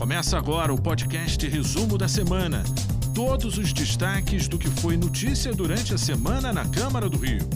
Começa agora o podcast Resumo da Semana. Todos os destaques do que foi notícia durante a semana na Câmara do Rio.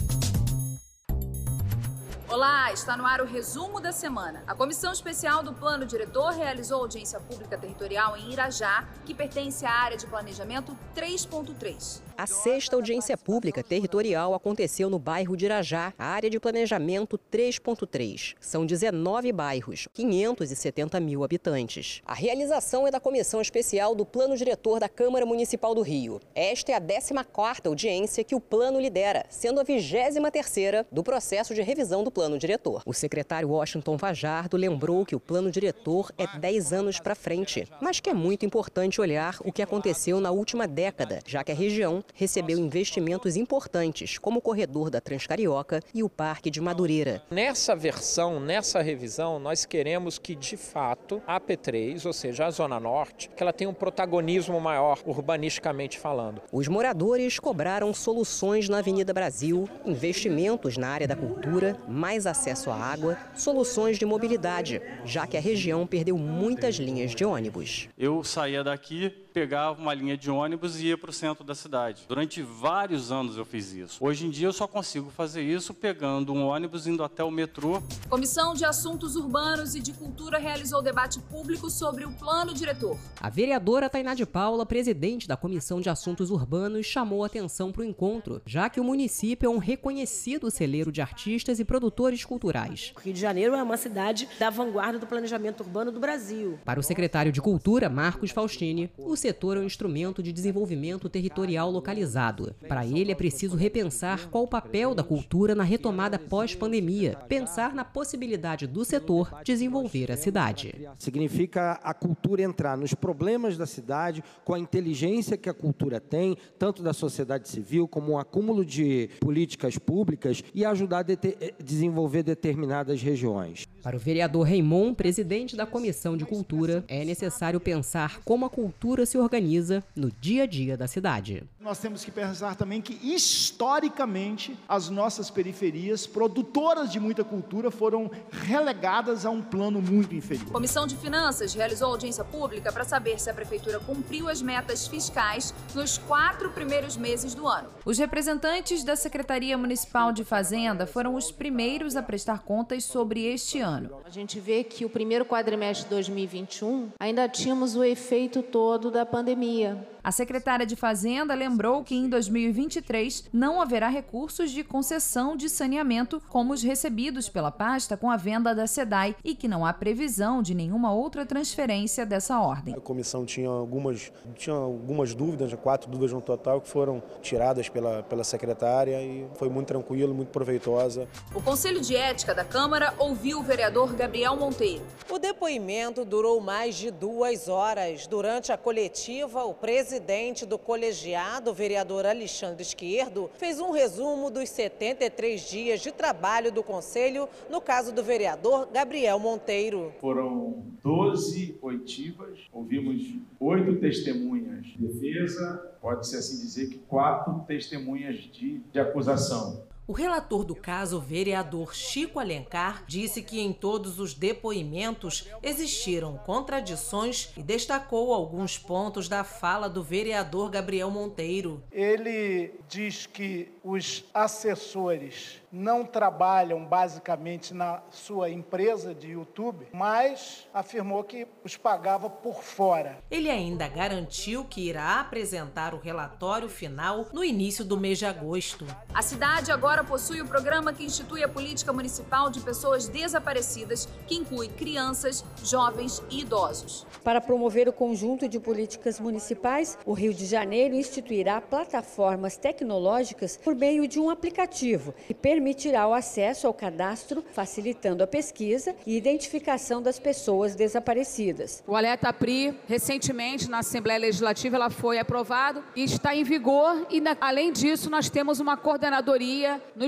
Olá, está no ar o resumo da semana. A Comissão Especial do Plano Diretor realizou audiência pública territorial em Irajá, que pertence à área de planejamento 3.3. A sexta audiência pública territorial aconteceu no bairro de Irajá, área de planejamento 3.3. São 19 bairros, 570 mil habitantes. A realização é da Comissão Especial do Plano Diretor da Câmara Municipal do Rio. Esta é a 14ª audiência que o plano lidera, sendo a 23ª do processo de revisão do plano diretor. O secretário Washington Fajardo lembrou que o plano diretor é 10 anos para frente, mas que é muito importante olhar o que aconteceu na última década, já que a região recebeu investimentos importantes, como o corredor da Transcarioca e o Parque de Madureira. Nessa versão, nessa revisão, nós queremos que, de fato, a P3, ou seja, a Zona Norte, que ela tenha um protagonismo maior, urbanisticamente falando. Os moradores cobraram soluções na Avenida Brasil, investimentos na área da cultura, mais mais acesso à água, soluções de mobilidade, já que a região perdeu muitas linhas de ônibus. Eu saía daqui pegava uma linha de ônibus e ia para o centro da cidade. Durante vários anos eu fiz isso. Hoje em dia eu só consigo fazer isso pegando um ônibus indo até o metrô. Comissão de Assuntos Urbanos e de Cultura realizou debate público sobre o plano diretor. A vereadora Tainá de Paula, presidente da Comissão de Assuntos Urbanos, chamou atenção para o encontro, já que o município é um reconhecido celeiro de artistas e produtores culturais. O Rio de Janeiro é uma cidade da vanguarda do planejamento urbano do Brasil. Para o secretário de Cultura, Marcos Faustini, o setor é um instrumento de desenvolvimento territorial localizado. Para ele, é preciso repensar qual o papel da cultura na retomada pós-pandemia, pensar na possibilidade do setor desenvolver a cidade. Significa a cultura entrar nos problemas da cidade com a inteligência que a cultura tem, tanto da sociedade civil como um acúmulo de políticas públicas e ajudar a eh, desenvolver determinadas regiões. Para o vereador Raimon, presidente da Comissão de Cultura, é necessário pensar como a cultura se se organiza no dia a dia da cidade. Nós temos que pensar também que, historicamente, as nossas periferias, produtoras de muita cultura, foram relegadas a um plano muito inferior. Comissão de Finanças realizou audiência pública para saber se a Prefeitura cumpriu as metas fiscais nos quatro primeiros meses do ano. Os representantes da Secretaria Municipal de Fazenda foram os primeiros a prestar contas sobre este ano. A gente vê que o primeiro quadrimestre de 2021 ainda tínhamos o efeito todo da pandemia. A secretária de Fazenda lembrou que em 2023 não haverá recursos de concessão de saneamento como os recebidos pela pasta com a venda da SEDAI e que não há previsão de nenhuma outra transferência dessa ordem. A comissão tinha algumas, tinha algumas dúvidas, quatro dúvidas no total, que foram tiradas pela, pela secretária e foi muito tranquilo, muito proveitosa. O Conselho de Ética da Câmara ouviu o vereador Gabriel Monteiro. O depoimento durou mais de duas horas. Durante a coletiva, o presidente presidente do colegiado, vereador Alexandre Esquerdo, fez um resumo dos 73 dias de trabalho do Conselho no caso do vereador Gabriel Monteiro. Foram 12 oitivas, ouvimos oito testemunhas de defesa, pode-se assim dizer que quatro testemunhas de, de acusação. O relator do caso, vereador Chico Alencar, disse que em todos os depoimentos existiram contradições e destacou alguns pontos da fala do vereador Gabriel Monteiro. Ele diz que os assessores não trabalham basicamente na sua empresa de YouTube, mas afirmou que os pagava por fora. Ele ainda garantiu que irá apresentar o relatório final no início do mês de agosto. A cidade agora possui o programa que institui a política municipal de pessoas desaparecidas, que inclui crianças, jovens e idosos. Para promover o conjunto de políticas municipais, o Rio de Janeiro instituirá plataformas tecnológicas por meio de um aplicativo que permitirá o acesso ao cadastro, facilitando a pesquisa e identificação das pessoas desaparecidas. O alerta PRI, recentemente na Assembleia Legislativa, ela foi aprovado e está em vigor e além disso nós temos uma coordenadoria no,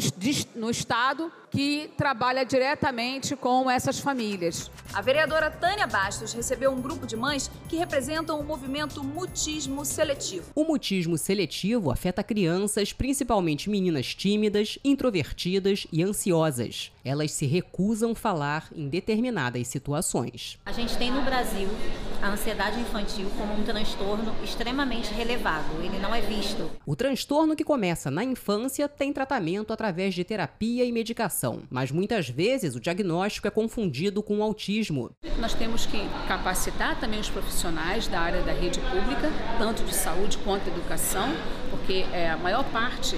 no estado que trabalha diretamente com essas famílias. A vereadora Tânia Bastos recebeu um grupo de mães que representam o movimento mutismo seletivo. O mutismo seletivo afeta crianças, principalmente meninas tímidas, introvertidas e ansiosas. Elas se recusam falar em determinadas situações. A gente tem no Brasil a ansiedade infantil como um transtorno extremamente relevado. Ele não é visto. O transtorno que começa na infância tem tratamento através de terapia e medicação, mas muitas vezes o diagnóstico é confundido com autismo. Nós temos que capacitar também os profissionais da área da rede pública, tanto de saúde quanto educação, porque é, a maior parte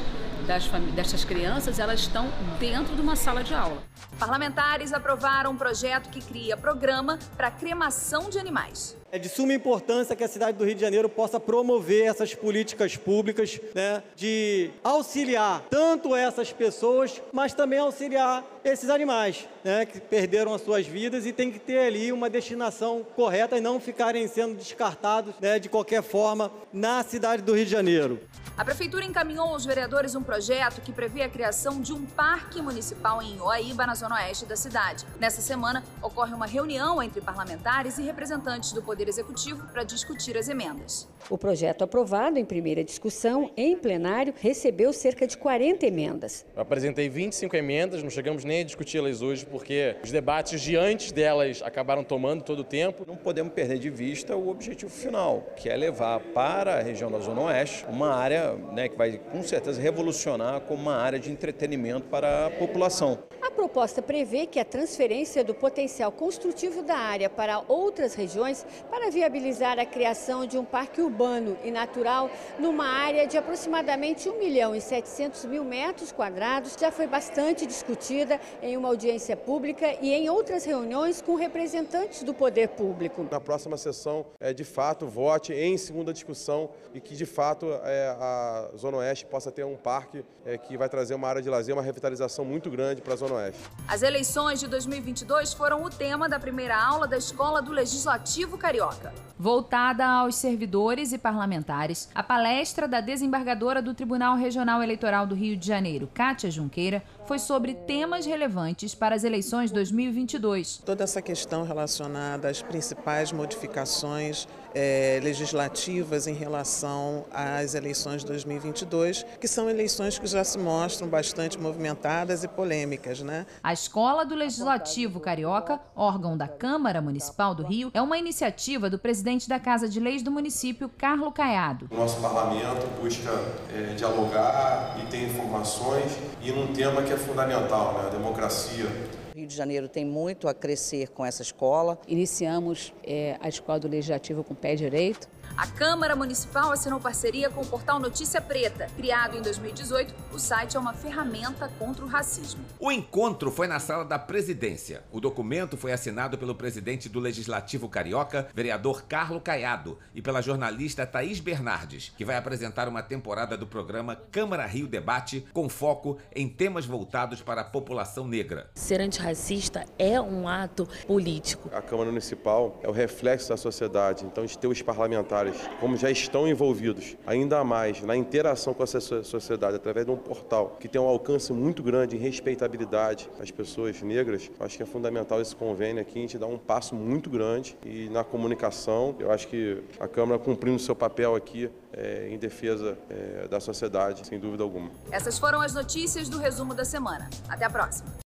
das dessas crianças, elas estão dentro de uma sala de aula. Parlamentares aprovaram um projeto que cria programa para cremação de animais. É de suma importância que a cidade do Rio de Janeiro possa promover essas políticas públicas, né, de auxiliar tanto essas pessoas, mas também auxiliar esses animais, né, que perderam as suas vidas e tem que ter ali uma destinação correta e não ficarem sendo descartados, né, de qualquer forma na cidade do Rio de Janeiro. A prefeitura encaminhou aos vereadores um projeto que prevê a criação de um parque municipal em Ioaíba, na zona oeste da cidade. Nessa semana, ocorre uma reunião entre parlamentares e representantes do Poder Poder Executivo para discutir as emendas. O projeto aprovado em primeira discussão em plenário recebeu cerca de 40 emendas. Eu apresentei 25 emendas, não chegamos nem a discuti-las hoje porque os debates de antes delas acabaram tomando todo o tempo. Não podemos perder de vista o objetivo final, que é levar para a região da Zona Oeste uma área né, que vai com certeza revolucionar como uma área de entretenimento para a população. A proposta prevê que a transferência do potencial construtivo da área para outras regiões para viabilizar a criação de um parque urbano e natural numa área de aproximadamente 1 milhão e 700 mil metros quadrados já foi bastante discutida em uma audiência pública e em outras reuniões com representantes do poder público. Na próxima sessão, é, de fato, vote em segunda discussão e que, de fato, é, a Zona Oeste possa ter um parque é, que vai trazer uma área de lazer, uma revitalização muito grande para a Zona Oeste. As eleições de 2022 foram o tema da primeira aula da Escola do Legislativo Carioca. Voltada aos servidores e parlamentares, a palestra da desembargadora do Tribunal Regional Eleitoral do Rio de Janeiro, Kátia Junqueira, foi sobre temas relevantes para as eleições 2022. Toda essa questão relacionada às principais modificações é, legislativas em relação às eleições de 2022, que são eleições que já se mostram bastante movimentadas e polêmicas. Né? A Escola do Legislativo Carioca, órgão da Câmara Municipal do Rio, é uma iniciativa do presidente da Casa de Leis do município, Carlo Caiado. O nosso parlamento busca é, dialogar e ter informações e num tema que é fundamental, né? a democracia. Rio de Janeiro tem muito a crescer com essa escola. Iniciamos é, a Escola do Legislativo com pé direito. A Câmara Municipal assinou parceria com o portal Notícia Preta. Criado em 2018, o site é uma ferramenta contra o racismo. O encontro foi na sala da presidência. O documento foi assinado pelo presidente do Legislativo Carioca, vereador Carlo Caiado, e pela jornalista Thaís Bernardes, que vai apresentar uma temporada do programa Câmara Rio Debate, com foco em temas voltados para a população negra. Ser antirracista é um ato político. A Câmara Municipal é o reflexo da sociedade, então a gente tem os parlamentares como já estão envolvidos ainda mais na interação com essa sociedade através de um portal que tem um alcance muito grande em respeitabilidade às pessoas negras, acho que é fundamental esse convênio aqui, a gente dá um passo muito grande e na comunicação, eu acho que a Câmara cumprindo seu papel aqui é, em defesa é, da sociedade, sem dúvida alguma. Essas foram as notícias do resumo da semana. Até a próxima.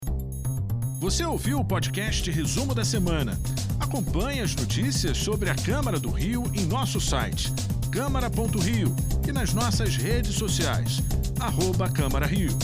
Você ouviu o podcast Resumo da Semana. Acompanhe as notícias sobre a Câmara do Rio em nosso site câmara.rio e nas nossas redes sociais, arroba Câmara Rio.